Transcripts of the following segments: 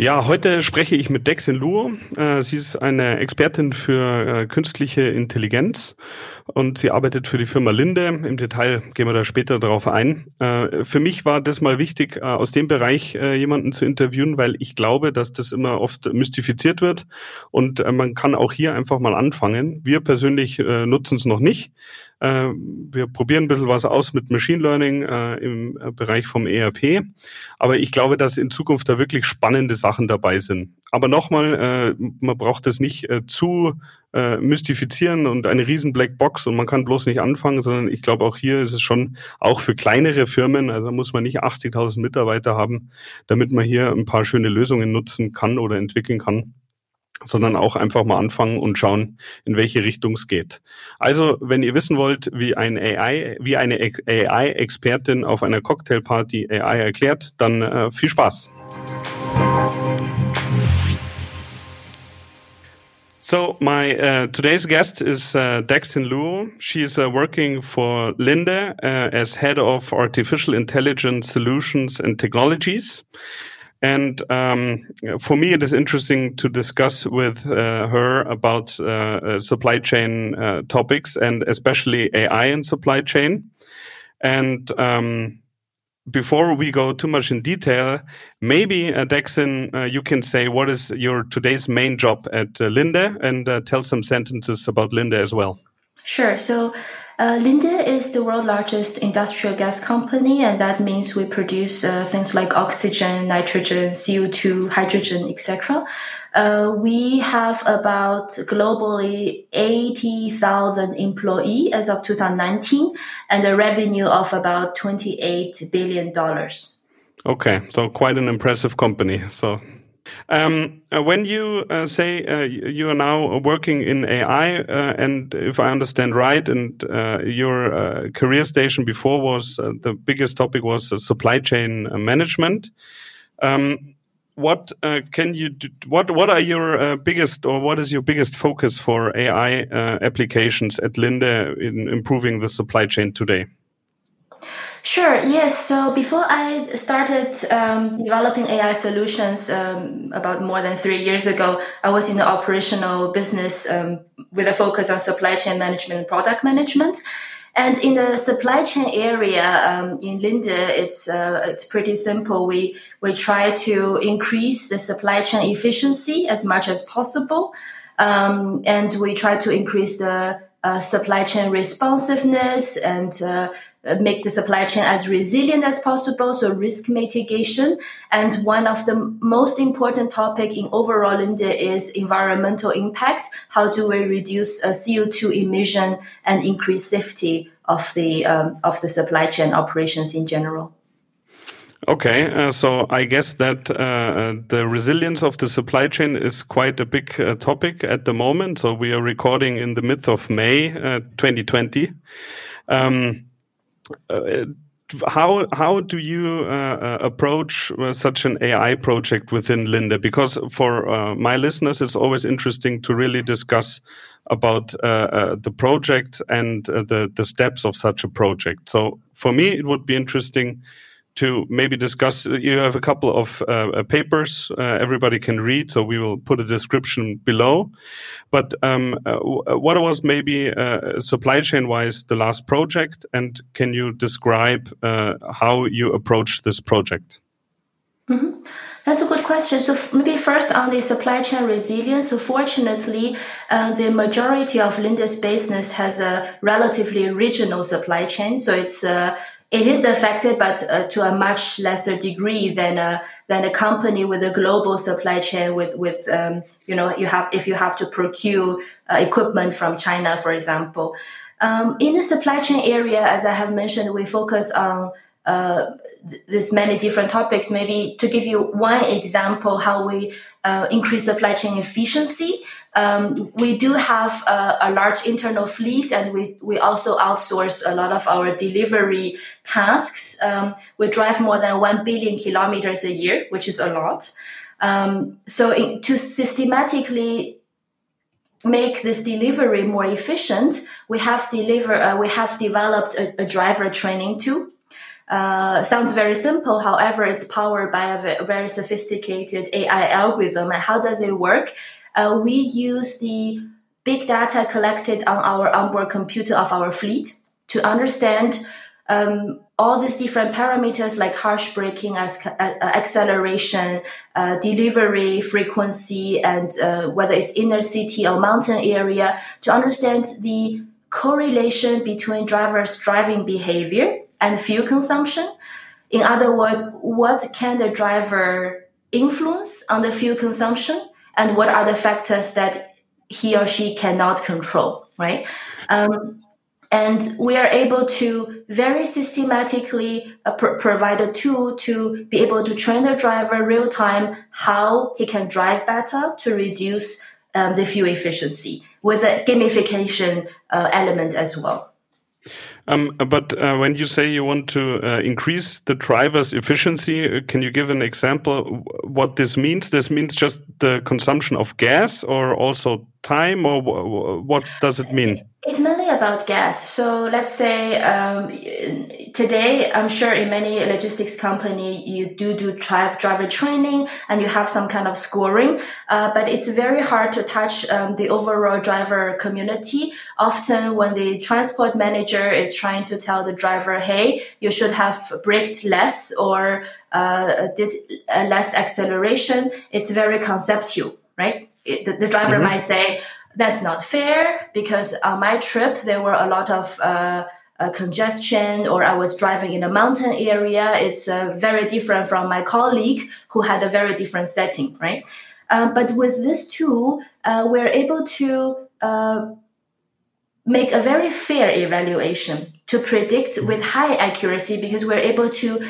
Ja, heute spreche ich mit Dexin Luo. Äh, sie ist eine Expertin für äh, künstliche Intelligenz und sie arbeitet für die Firma Linde. Im Detail gehen wir da später darauf ein. Äh, für mich war das mal wichtig, aus dem Bereich jemanden zu interviewen, weil ich glaube, dass das immer oft mystifiziert wird und man kann auch hier einfach mal anfangen. Wir persönlich nutzen es noch nicht. Äh, wir probieren ein bisschen was aus mit Machine Learning äh, im Bereich vom ERP. Aber ich glaube, dass in Zukunft da wirklich spannende Sachen dabei sind. Aber nochmal, äh, man braucht das nicht äh, zu äh, mystifizieren und eine riesen Blackbox und man kann bloß nicht anfangen, sondern ich glaube auch hier ist es schon auch für kleinere Firmen, also muss man nicht 80.000 Mitarbeiter haben, damit man hier ein paar schöne Lösungen nutzen kann oder entwickeln kann sondern auch einfach mal anfangen und schauen, in welche Richtung es geht. Also, wenn ihr wissen wollt, wie ein AI, wie eine AI-Expertin auf einer Cocktailparty AI erklärt, dann äh, viel Spaß. So my uh, today's guest is uh, Dexin Luo. She's uh, working for Linde uh, as head of artificial intelligence solutions and technologies. And um, for me, it is interesting to discuss with uh, her about uh, uh supply chain uh, topics and especially AI in supply chain. And um, before we go too much in detail, maybe uh, Dexin, uh, you can say what is your today's main job at Linde and tell some sentences about Linde as well. Sure. So uh, Linde is the world's largest industrial gas company, and that means we produce uh, things like oxygen, nitrogen, CO2, hydrogen, etc. Uh, we have about globally 80,000 employees as of 2019 and a revenue of about $28 billion. Okay, so quite an impressive company. So um, uh, when you uh, say uh, you are now working in AI, uh, and if I understand right, and uh, your career station before was the biggest topic was supply chain management. Um, what can you do, what what are your biggest or what is your biggest focus for AI applications at Linde in improving the supply chain today? Sure. Yes. So before I started um, developing AI solutions um, about more than three years ago, I was in the operational business um, with a focus on supply chain management and product management. And in the supply chain area um, in Linde, it's uh, it's pretty simple. We we try to increase the supply chain efficiency as much as possible, um, and we try to increase the uh, supply chain responsiveness and uh, make the supply chain as resilient as possible. So risk mitigation. And one of the most important topic in overall Linde is environmental impact. How do we reduce uh, CO2 emission and increase safety of the, um, of the supply chain operations in general? Okay, uh, so I guess that uh, uh, the resilience of the supply chain is quite a big uh, topic at the moment. So we are recording in the mid of May 2020. Uh, um, uh, how how do you approach such an AI project within Linde? Because for my listeners, it's always interesting to really discuss about the project and the the steps of such a project. So for me, it would be interesting to maybe discuss. You have a couple of uh, uh, papers uh, everybody can read, so we will put a description below. But um, uh, what was maybe uh, supply chain wise the last project, and can you describe uh, how you approach this project? Mm -hmm. That's a good question. So maybe first on the supply chain resilience. So fortunately, uh, the majority of Linde's business has a relatively regional supply chain. So it's uh, it is affected, but uh, to a much lesser degree than a than a company with a global supply chain. With with um, you know, you have if you have to procure uh, equipment from China, for example. Um, in the supply chain area, as I have mentioned, we focus on uh, this many different topics. Maybe to give you one example, how we uh, increase supply chain efficiency. Um, we do have a, a, large internal fleet, and we we also outsource a lot of our delivery tasks. Um, we drive more than one billion kilometers a year, which is a lot. Um, so in, to systematically make this delivery more efficient, we have deliver uh, we have developed a, a driver training tool. Uh, sounds very simple. However, it's powered by a very sophisticated AI algorithm. And how does it work? Uh, we use the big data collected on our onboard computer of our fleet to understand um, all these different parameters like harsh braking, as, uh, acceleration, uh, delivery frequency, and uh, whether it's inner city or mountain area to understand the correlation between drivers' driving behavior and fuel consumption. In other words, what can the driver influence on the fuel consumption and what are the factors that he or she cannot control, right? Um, and we are able to very systematically uh, pr- provide a tool to be able to train the driver real time how he can drive better to reduce um, the fuel efficiency with a gamification uh, element as well. Um, but uh, when you say you want to uh, increase the driver's efficiency, uh, can you give an example what this means? This means just the consumption of gas or also time or what does it mean? It's mainly about gas. So let's say um, today, I'm sure in many logistics company you do do drive driver training and you have some kind of scoring, uh, but it's very hard to touch um, the overall driver community. Often, when the transport manager is trying to tell the driver, "Hey, you should have braked less or uh, did less acceleration," it's very conceptual, right? It, the, the, driver mm-hmm. might say, that's not fair because on my trip, there were a lot of uh, uh, congestion or I was driving in a mountain area. It's uh, very different from my colleague who had a very different setting, right? Um, but with this tool, uh, we're able to uh, make a very fair evaluation to predict with high accuracy because we're able to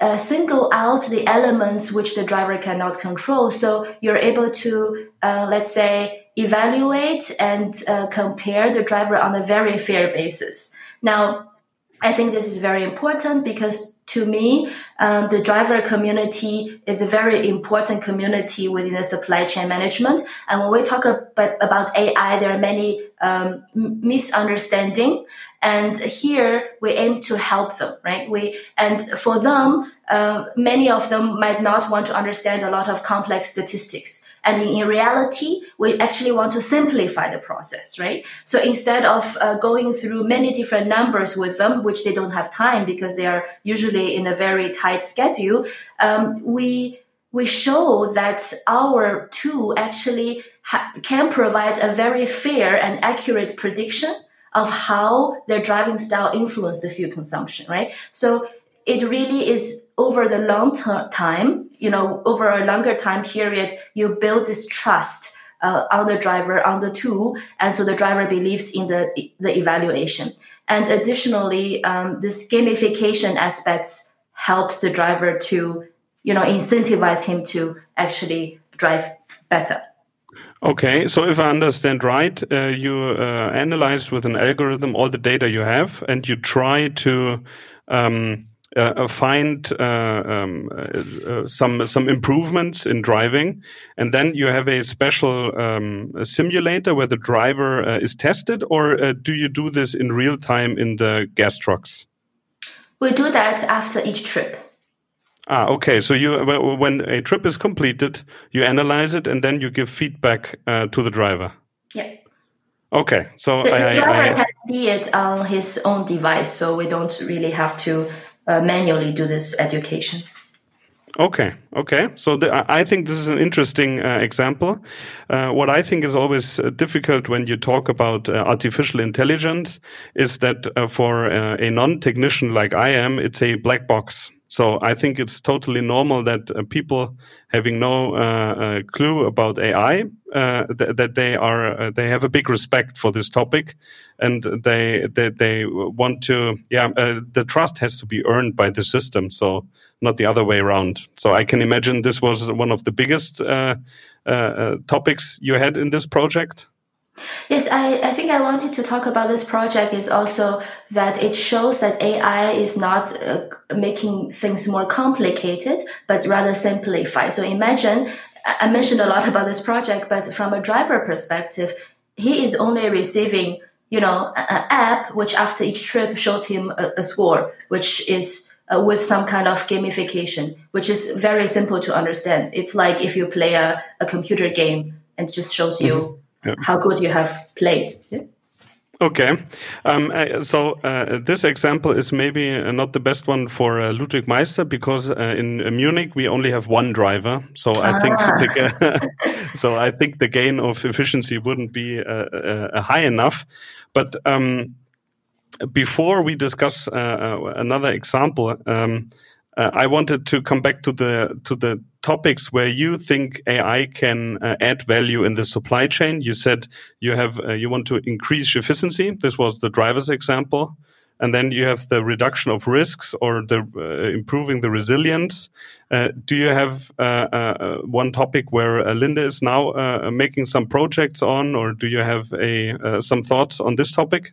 uh, single out the elements which the driver cannot control. So you're able to, uh, let's say, evaluate and uh, compare the driver on a very fair basis. Now, I think this is very important because to me, um, the driver community is a very important community within the supply chain management. And when we talk about, about AI, there are many um, misunderstanding. And here we aim to help them, right? We and for them, uh, many of them might not want to understand a lot of complex statistics. And in, reality, we actually want to simplify the process, right? So instead of uh, going through many different numbers with them, which they don't have time because they are usually in a very tight schedule, um, we we show that our tool actually ha- can provide a very fair and accurate prediction of how their driving style influence the fuel consumption, right? So it really is over the long term time, you know, over a longer time period, you build this trust uh, on the driver, on the tool, and so the driver believes in the the evaluation. And additionally, um, this gamification aspects helps the driver to, you know, incentivize him to actually drive better. Okay, so if I understand right, uh, you uh, analyze with an algorithm all the data you have, and you try to um, uh, uh, find uh, um, some some improvements in driving, and then you have a special um, simulator where the driver is tested, or do you do this in real time in the gas trucks? We do that after each trip. Ah, okay. So you, when a trip is completed, you analyze it and then you give feedback uh, to the driver. Yeah. Okay. So the, I, driver I, can see it on his own device, so we don't really have to uh, manually do this education. Okay, okay. So I think this is an interesting uh, example. Uh, what I think is always uh, difficult when you talk about uh, artificial intelligence is that uh, for uh, a non-technician like I am, it's a black box. So I think it's totally normal that uh, people having no uh, uh, clue about AI uh, th- that they are uh, they have a big respect for this topic, and they they, they want to yeah the trust has to be earned by the system, so not the other way around. So I can imagine this was one of the biggest topics you had in this project. Yes, I, I think I wanted to talk about this project is also that it shows that AI is not uh, making things more complicated, but rather simplify. So imagine, I mentioned a lot about this project, but from a driver perspective, he is only receiving, you know, an app which after each trip shows him a, a score, which is uh, with some kind of gamification, which is very simple to understand. It's like if you play a, a computer game and just shows you mm-hmm yeah. how good you have played. Yeah? Okay, um, uh, so uh, this example is maybe uh, not the best one for uh, Ludwig Meister because uh, in Munich we only have one driver. So ah. I think ah. the, so I think the gain of efficiency wouldn't be uh, high enough. But um, before we discuss another example, um, I wanted to come back to the to the topics where you think AI can uh, add value in the supply chain. You said you have uh, you want to increase efficiency. This was the driver's example, and then you have the reduction of risks or the uh, improving the resilience. Uh, do you have uh, uh, one topic where Linde is now making some projects on, or do you have a some thoughts on this topic?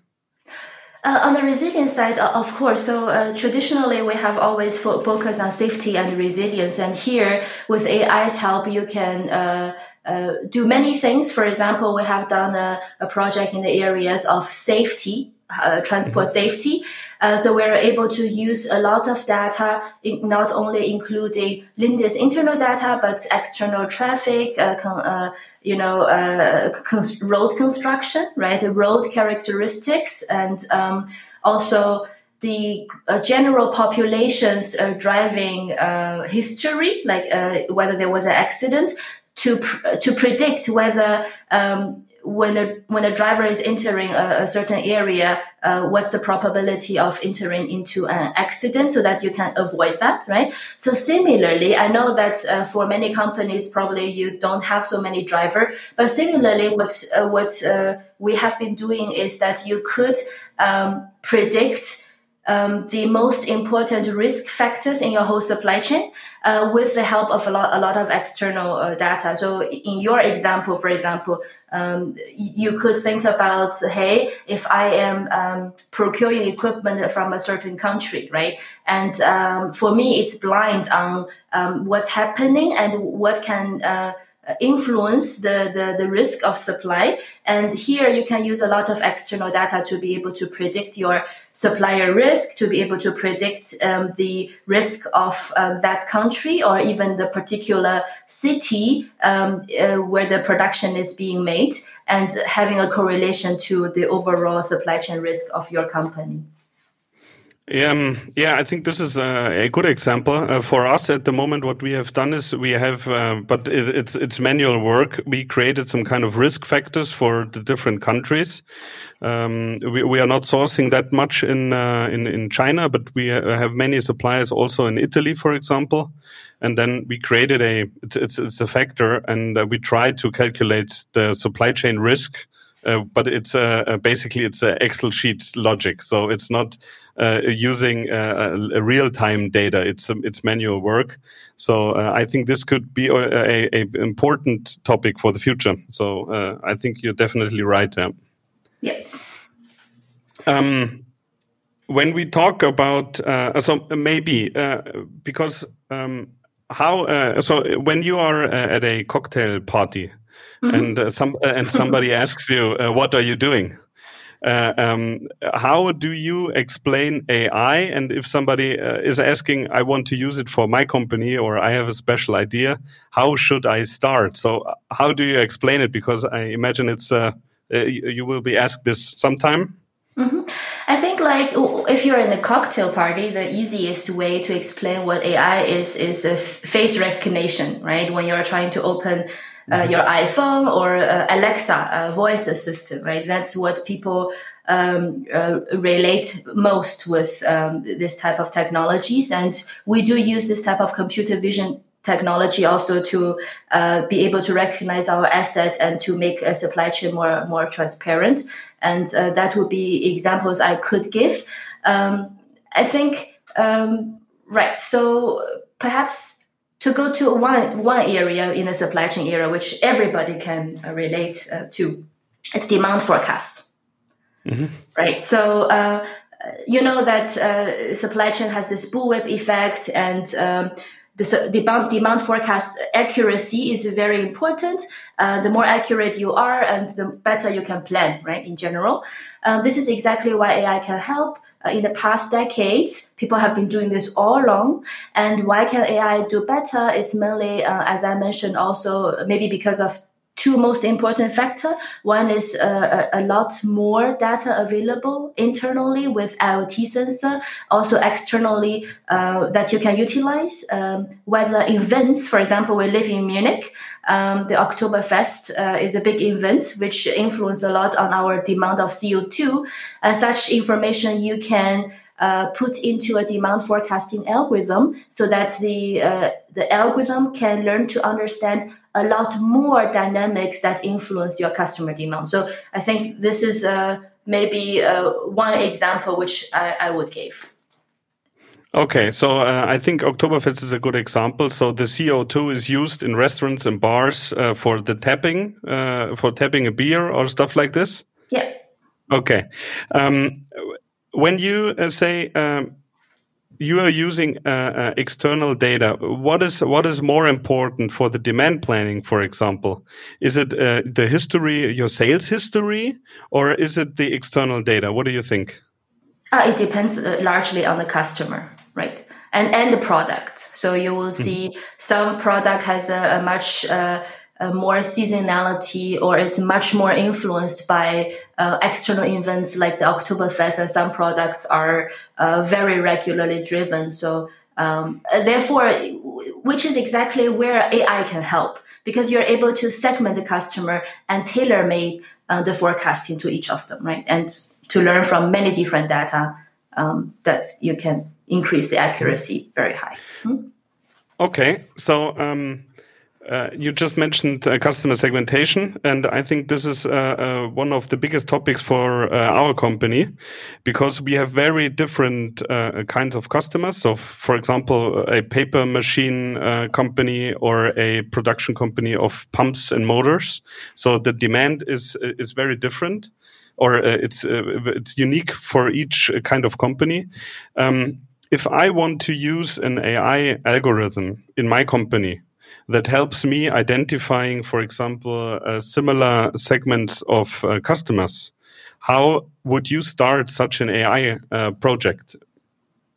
Uh, on the resilience side, of course. So uh, traditionally, we have always fo- focused on safety and resilience, and here with AI's help, you can. Uh, uh, do many things. For example, we have done a, a project in the areas of safety, uh, transport mm-hmm. safety. Uh, so we're able to use a lot of data, not only including Linde's internal data, but external traffic, uh, con, uh, you know, uh, road construction, right? Road characteristics and um, also the uh, general population's driving uh, history, like whether there was an accident, to pr- to predict whether um, when the when the driver is entering a, a certain area, uh, what's the probability of entering into an accident so that you can avoid that, right? So similarly, I know that uh, for many companies, probably you don't have so many driver, but similarly, what uh, what uh, we have been doing is that you could um, predict um, the most important risk factors in your whole supply chain uh, with the help of a lot, a lot of external uh, data. So in your example, for example, um, you could think about, hey, if I am um, procuring equipment from a certain country, right? And um, for me, it's blind on um, what's happening and what can uh, influence the, the, the risk of supply. And here you can use a lot of external data to be able to predict your supplier risk, to be able to predict um, the risk of um, that country or even the particular city um, uh, where the production is being made and having a correlation to the overall supply chain risk of your company. Um, yeah, I think this is a, a good example uh, for us at the moment. What we have done is we have, uh, but it, it's it's manual work. We created some kind of risk factors for the different countries. Um, we, we are not sourcing that much in uh, in in China, but we have many suppliers also in Italy, for example. And then we created a it's it's, it's a factor, and uh, we tried to calculate the supply chain risk uh, but it's basically it's a Excel sheet logic. So it's not using uh, real time data. It's um, it's manual work. So uh, I think this could be a, a, important topic for the future. So uh, I think you're definitely right. Yeah. yeah. Um, when we talk about so maybe because um, how so when you are at a cocktail party mm-hmm. and uh, some uh, and somebody asks you, uh, "What are you doing?" Uh, um, how do you explain AI? And if somebody uh, is asking, I want to use it for my company or I have a special idea, how should I start? So, uh, how do you explain it? Because I imagine it's you will be asked this sometime. Mm-hmm. I think like if you're in a cocktail party, the easiest way to explain what AI is is a face recognition, right? When you're trying to open uh, mm-hmm. your iPhone or uh, Alexa uh, voice assistant, right? That's what people um, uh, relate most with um, this type of technologies. And we do use this type of computer vision technology also to uh, be able to recognize our asset and to make a supply chain more more transparent. And uh, that would be examples I could give. Um, I think um, right. So perhaps to go to one one area in the supply chain era, which everybody can uh, relate uh, to, is demand forecast. Mm-hmm. Right. So uh, you know that uh, supply chain has this bullwhip effect and um, the demand, demand forecast accuracy is very important. Uh, the more accurate you are and the better you can plan, right? In general. Um, this is exactly why AI can help. Uh, in the past decades, people have been doing this all along. And why can AI do better? It's mainly, uh, as I mentioned, also maybe because of two most important factor. One is uh, a, a, lot more data available internally with IoT sensor, also externally uh, that you can utilize. Um, weather events, for example, we live in Munich, um, the Oktoberfest uh, is a big event which influence a lot on our demand of CO2. such information you can uh, put into a demand forecasting algorithm so that the uh, the algorithm can learn to understand a lot more dynamics that influence your customer demand. So I think this is uh, maybe uh, one example which I, I would give. Okay, so uh, I think Oktoberfest is a good example. So the CO2 is used in restaurants and bars uh, for the tapping, uh, for tapping a beer or stuff like this. Yeah. Okay. Um, when you uh, say um, you are using uh, uh, external data. What is what is more important for the demand planning, for example? Is it uh, the history, your sales history, or is it the external data? What do you think? Uh, it depends uh, largely on the customer, right? And and the product. So you will hmm. see mm -hmm. some product has a, a much uh, more seasonality or is much more influenced by uh, external events like the Oktoberfest and some products are uh, very regularly driven. So um, therefore, which is exactly where AI can help because you're able to segment the customer and tailor make uh, the forecasting to each of them, right? And to learn from many different data um, that you can increase the accuracy very high. Hmm? Okay, so um, uh, you just mentioned uh, customer segmentation, and I think this is uh, uh one of the biggest topics for uh, our company because we have very different kinds of customers. So, for example, a paper machine company or a production company of pumps and motors. So the demand is is very different, or it's it's unique for each kind of company. Um, if I want to use an AI algorithm in my company, that helps me identifying, for example, uh, similar segments of uh, customers. How would you start such an AI uh, project?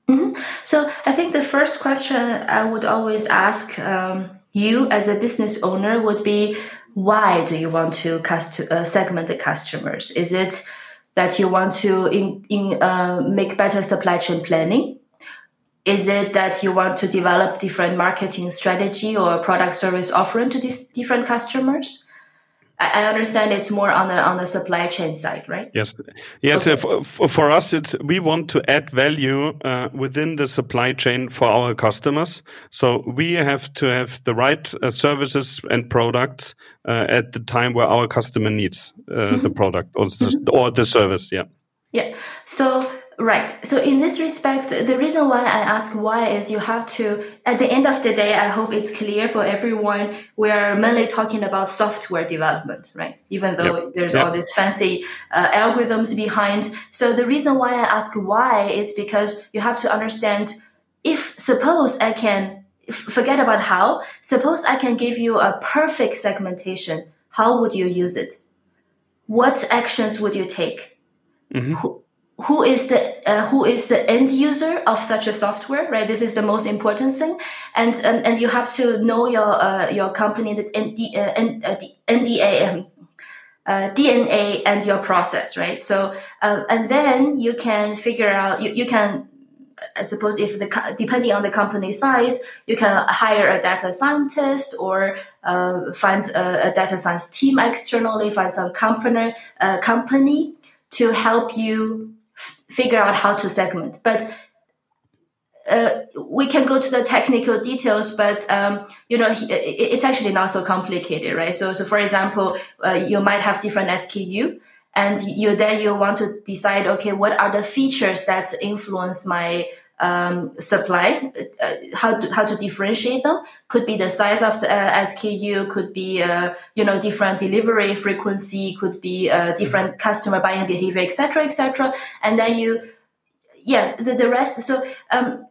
Mm -hmm. So I think the first question I would always ask um, you as a business owner would be, why do you want to uh, segment the customers? Is it that you want to in, in, uh, make better supply chain planning? Is it that you want to develop different marketing strategy or product service offering to these different customers? I understand it's more on the on the supply chain side, right? Yes, yes. Okay. For, for, us, it's we want to add value uh, within the supply chain for our customers. So we have to have the right uh, services and products uh, at the time where our customer needs mm -hmm. the product or the, mm -hmm. or the service. Yeah. Yeah. So Right. So in this respect, the reason why I ask why is you have to, at the end of the day, I hope it's clear for everyone. We are mainly talking about software development, right? Even though yep. there's yep. all these fancy uh, algorithms behind. So the reason why I ask why is because you have to understand if suppose I can forget about how, suppose I can give you a perfect segmentation. How would you use it? What actions would you take? Mm-hmm. Who, who is the uh, who is the end user of such a software right? This is the most important thing. And and, and you have to know your uh, your company the ND, uh, uh NDA um, uh, DNA and your process right? So uh, and then you can figure out you, you can I suppose if the depending on the company size, you can hire a data scientist or uh, find a, a, data science team externally, find some company uh, company to help you f- figure out how to segment. But uh, we can go to the technical details, but um, you know it's actually not so complicated, right? So, so for example, uh, you might have different SKU, and you then you want to decide, okay, what are the features that influence my um, supply, uh, how to, how to differentiate them. Could be the size of the uh, SKU, could be uh, you know different delivery frequency, could be uh, different customer buying behavior, etc., etc. And then you, yeah, the, the rest. So um,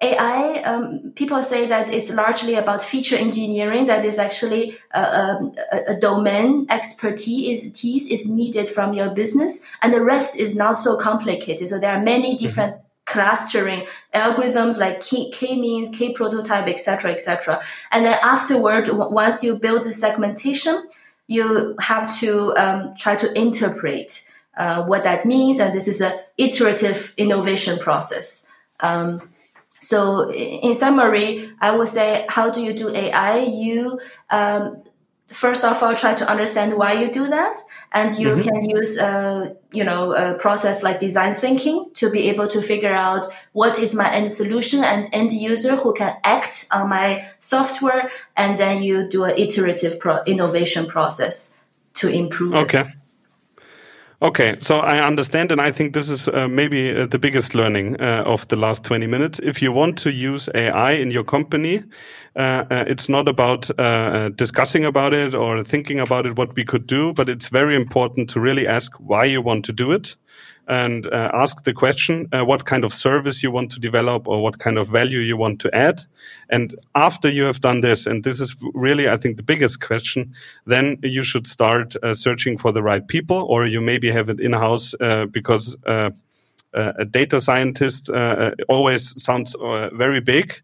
AI, um, people say that it's largely about feature engineering. That is actually a, uh, um, a, a, domain expertise is, is needed from your business, and the rest is not so complicated. So there are many mm-hmm. Clustering algorithms like k, k-means, k-prototype, etc., etc. And then afterward, once you build the segmentation, you have to um, try to interpret uh, what that means, and this is an iterative innovation process. Um, so, in summary, I would say, how do you do AI? You um, first of all try to understand why you do that and you mm-hmm. can use uh, you know a process like design thinking to be able to figure out what is my end solution and end user who can act on my software and then you do an iterative pro- innovation process to improve okay it. Okay, so I understand, and I think this is uh, maybe uh, the biggest learning uh, of the last 20 minutes. If you want to use AI in your company, uh, uh, it's not about uh, discussing about it or thinking about it, what we could do, but it's very important to really ask why you want to do it and uh, ask the question uh, what kind of service you want to develop or what kind of value you want to add. And after you have done this, and this is really, I think, the biggest question, then you should start uh, searching for the right people, or you maybe have it in house uh, because uh, uh, a data scientist always sounds very big.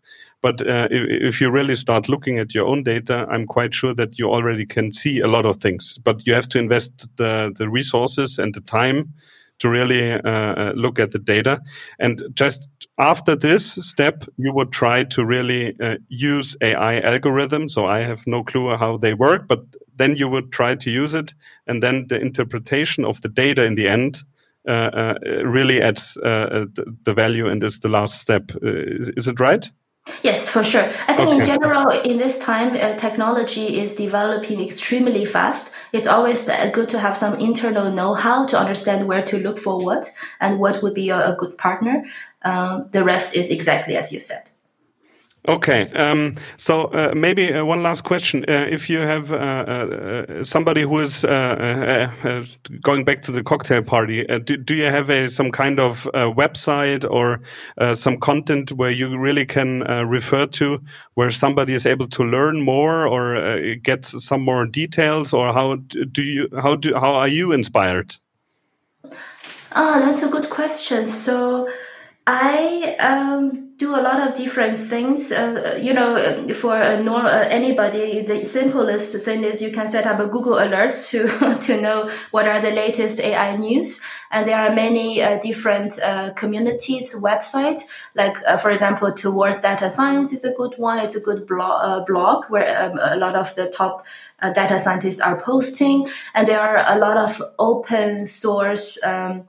But if you really start looking at your own data, I'm quite sure that you already can see a lot of things. But you have to invest the, the resources and the time to really uh, uh, look at the data. And just after this step, you would try to really uh, use AI algorithms. So I have no clue how they work, but then you would try to use it. And then the interpretation of the data in the end uh, uh, really adds uh, the value and is the last step. Is, is, it right? Yes, for sure. I think okay. in general, in this time, uh, technology is developing extremely fast. It's always uh, good to have some internal know-how to understand where to look for what and what would be a, a good partner. Um, the rest is exactly as you said. Okay, um, so uh, maybe uh, one last question: uh, If you have uh, uh, somebody who is uh, going back to the cocktail party, do, do, you have a some kind of website or some content where you really can refer to, where somebody is able to learn more or get some more details, or how do you how do how are you inspired? Ah, that's a good question. So. I um, do a lot of different things. Uh, you know, um, for a normal uh, anybody, the simplest thing is you can set up a Google Alerts to to know what are the latest AI news. And there are many uh, different uh, communities websites. Like uh, for example, Towards Data Science is a good one. It's a good blog uh, blog where um, a lot of the top data scientists are posting, and there are a lot of open source. Um,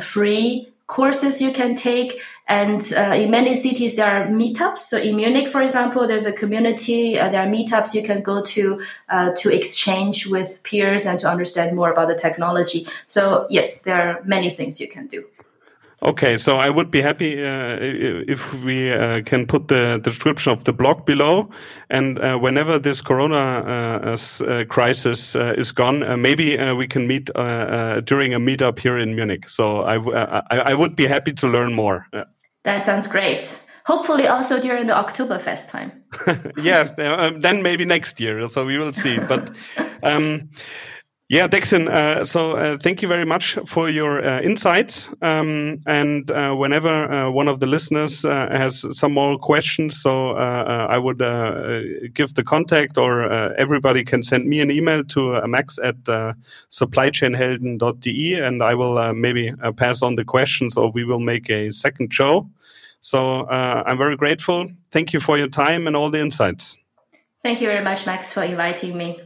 free courses you can take. And uh, in many cities, there are meetups. So in Munich, for example, there's a community. Uh, there are meetups you can go to uh, to exchange with peers and to understand more about the technology. So yes, there are many things you can do. Okay, so I would be happy uh, if we uh, can put the description of the blog below. And uh, whenever this Corona uh, uh, crisis uh, is gone, maybe we can meet during a meetup here in Munich. So I, I, I would be happy to learn more. That sounds great. Hopefully, also during the Oktoberfest time. yeah, um, then maybe next year. So we will see. But. Um, yeah, Dexin. Uh, so uh, thank you very much for your uh, insights. Um, and uh, whenever uh, one of the listeners uh, has some more questions, so I would give the contact, or everybody can send me an email to max at supplychainhelden.de, and I will maybe pass on the questions, or we will make a second show. So I'm very grateful. Thank you for your time and all the insights. Thank you very much, Max, for inviting me.